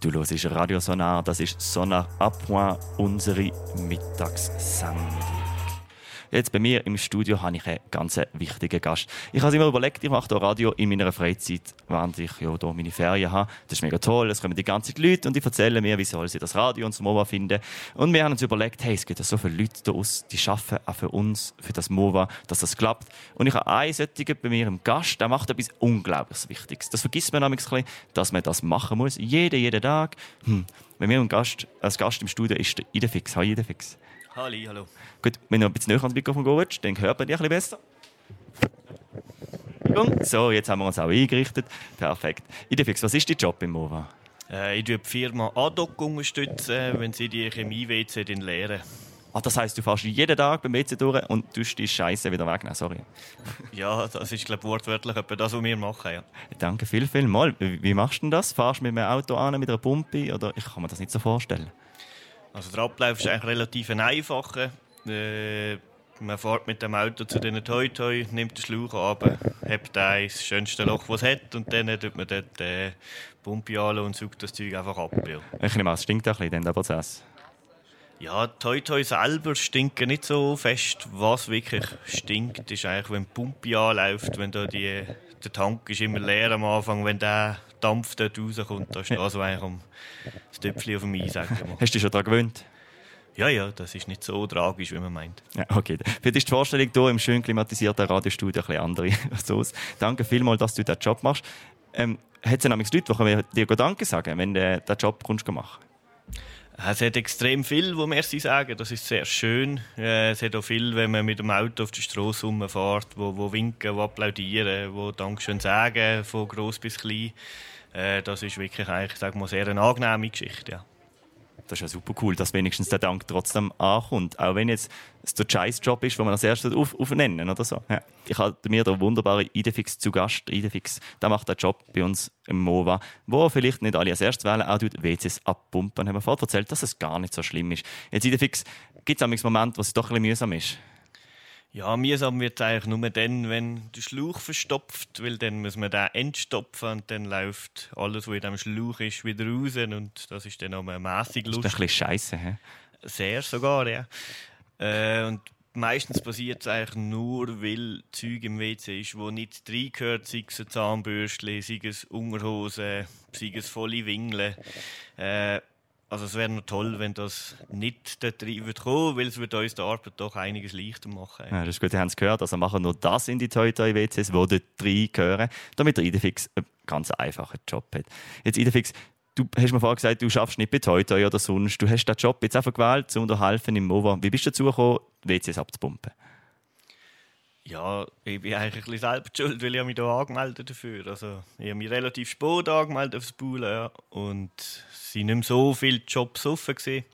Du hörst Radio Sonar, das ist Sonar à Point, unsere Mittagssendung. Jetzt bei mir im Studio habe ich einen ganz wichtigen Gast. Ich habe immer überlegt, ich mache hier Radio in meiner Freizeit, während ich ja hier meine Ferien habe. Das ist mega toll, es kommen die ganzen Leute und die erzählen mir, wie sie das Radio und das MOVA finden. Und wir haben uns überlegt, hey, es gibt so viele Leute da aus, die arbeiten auch für uns, für das MOVA, dass das klappt. Und ich habe einen solchen bei mir im Gast, der macht etwas unglaublich Wichtiges. Das vergisst man nämlich ein dass man das machen muss. Jeden, jeden Tag. Hm. Wenn wir ein Gast, als Gast im Studio ist der Idefix. Hi Idefix. Halli, hallo. Gut, wenn du ein bisschen näher ans Mikrofon gehst, dann hört man dich ein bisschen besser. So, jetzt haben wir uns auch eingerichtet. Perfekt. Idefix, was ist dein Job im MOVA? Äh, ich unterstütze die Firma ADOC, unterstützen, wenn sie die Chemie-WC leeren. Ah, das heisst, du fährst jeden Tag beim WC durch und tust die Scheiße wieder wegnehmen, sorry. Ja, das ist glaube wortwörtlich etwa das, was wir machen. Ja. Danke viel, viel mal. Wie machst du denn das? Fahrst du mit einem Auto an, mit einer Pumpe? Oder ich kann mir das nicht so vorstellen. Also der Ablauf ist eigentlich relativ einfach. Äh, man fährt mit dem Auto zu den Toy Toy, nimmt den Schlauch ab, hebt das schönste Loch, das es hat, und dann tut man dort äh, Pumpe an und saugt das Zeug einfach ab. Ja. Ich nehme an, es stinkt ein bisschen, der Prozess. Ja, Toy Toy selber stinken nicht so fest. Was wirklich stinkt, ist eigentlich, wenn die Pumpe anläuft, wenn da die, der Tank ist immer leer am Anfang, wenn der Dampf dort rauskommt, da steht also eigentlich um das Töpfchen auf dem Eis. Hast du dich schon daran gewöhnt? Ja, ja, das ist nicht so tragisch, wie man meint. Ja, okay. Für dich die Vorstellung hier im schön klimatisierten Radiostudio ein bisschen andere. So, danke vielmals, dass du diesen Job machst. Ähm, hat es nämlich Leute, die dir Danke sagen, wenn du diesen Job machen es hat extrem viel, wo Merci sagen. Das ist sehr schön. Äh, es hat auch viel, wenn man mit dem Auto auf die Straße rumfährt, wo, wo winken, wo applaudieren, wo Dankeschön sagen, von groß bis klein. Äh, das ist wirklich eigentlich, sag mal, sehr eine angenehme Geschichte. Ja. Das ist ja super cool, dass wenigstens der Dank trotzdem ankommt. Auch wenn jetzt es der Scheiß-Job ist, den man als erstes auf, aufnennen oder so. Ja. Ich hatte mir den wunderbaren Idefix zu Gast. Idefix, der macht den Job bei uns im MOVA, wo vielleicht nicht alle als erstes wählen, auch tut WCs abpumpen. Haben wir vorher erzählt, dass es gar nicht so schlimm ist. Jetzt Idefix, gibt es Moment, wo es doch ein bisschen mühsam ist? Ja, mühsam wird es eigentlich nur dann, wenn der Schlauch verstopft, weil dann muss man den entstopfen und dann läuft alles, was in diesem Schlauch ist, wieder raus und das ist dann auch mäßig lustig. Das ist ein bisschen scheiße, hä? Sehr sogar, ja. Äh, und meistens passiert es eigentlich nur, weil Zeug im WC ist, wo nicht reingehört, sei es ein Zahnbürstchen, sei es Unterhose, sei es volle Wingeln. Äh, also es wäre noch toll, wenn das nicht dort rein würde kommen, weil es würde uns die Arbeit doch einiges leichter machen. Ja, das ist gut, ihr habt es gehört. Also machen nur das in die Toy Toy WCs, die dort reingehören, damit der Idefix einen ganz einfachen Job hat. Jetzt Idefix, du hast mir vorhin gesagt, du schaffst nicht bei Toy Toy oder sonst. Du hast den Job jetzt einfach gewählt, um dir helfen im MOVA. Wie bist du dazu gekommen, WCs abzupumpen? Ja, ich bin eigentlich ein bisschen selbst schuld, weil ich mich hier angemeldet dafür. Also, ich habe mich relativ spät angemeldet aufs Pool ja, und es waren nicht mehr so viele Jobs offen. Gewesen.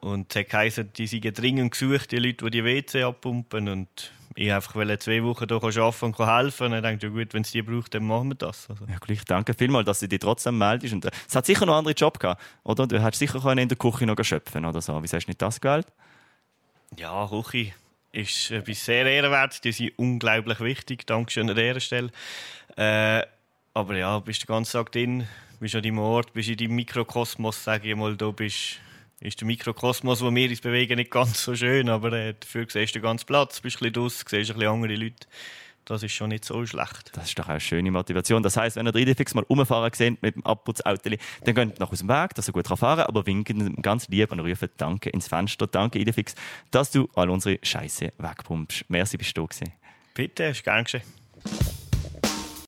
Und es hat geheißen, die sind dringend gesucht, die Leute, die die WC abpumpen. Und ich einfach zwei Wochen hier arbeiten und helfen. Und ich dachte, ja gut, wenn es die braucht, dann machen wir das. Also. Ja, gleich, danke vielmals, dass du dich trotzdem meldest. Und, äh, es hat sicher noch andere Jobs gehabt, oder? Du hättest sicher in der Küche noch schöpfen oder so. Wieso hast du nicht das gewählt? Ja, Küche ist etwas sehr ehrenwert. Die sind unglaublich wichtig. Dankeschön an dieser Stelle. Äh, aber ja, bist den ganzen Tag drin, bist an deinem Ort, bist in deinem Mikrokosmos, sage ich mal, da bist ist der Mikrokosmos, wo wir uns bewegen, nicht ganz so schön, aber äh, dafür siehst du den ganzen Platz, bist ein bisschen draus, siehst ein bisschen andere Leute. Das ist schon nicht so schlecht. Das ist doch eine schöne Motivation. Das heisst, wenn ihr 3D-Fix mal umfahren seht mit dem Abputzauto, dann geht nach aus dem Weg, dass er gut fahren kann, aber winken ganz lieb und rufen Danke ins Fenster. Danke, Idefix, dass du all unsere Scheiße wegpumpst. Merci, bist du da gewesen. Bitte, ist gern geschehen.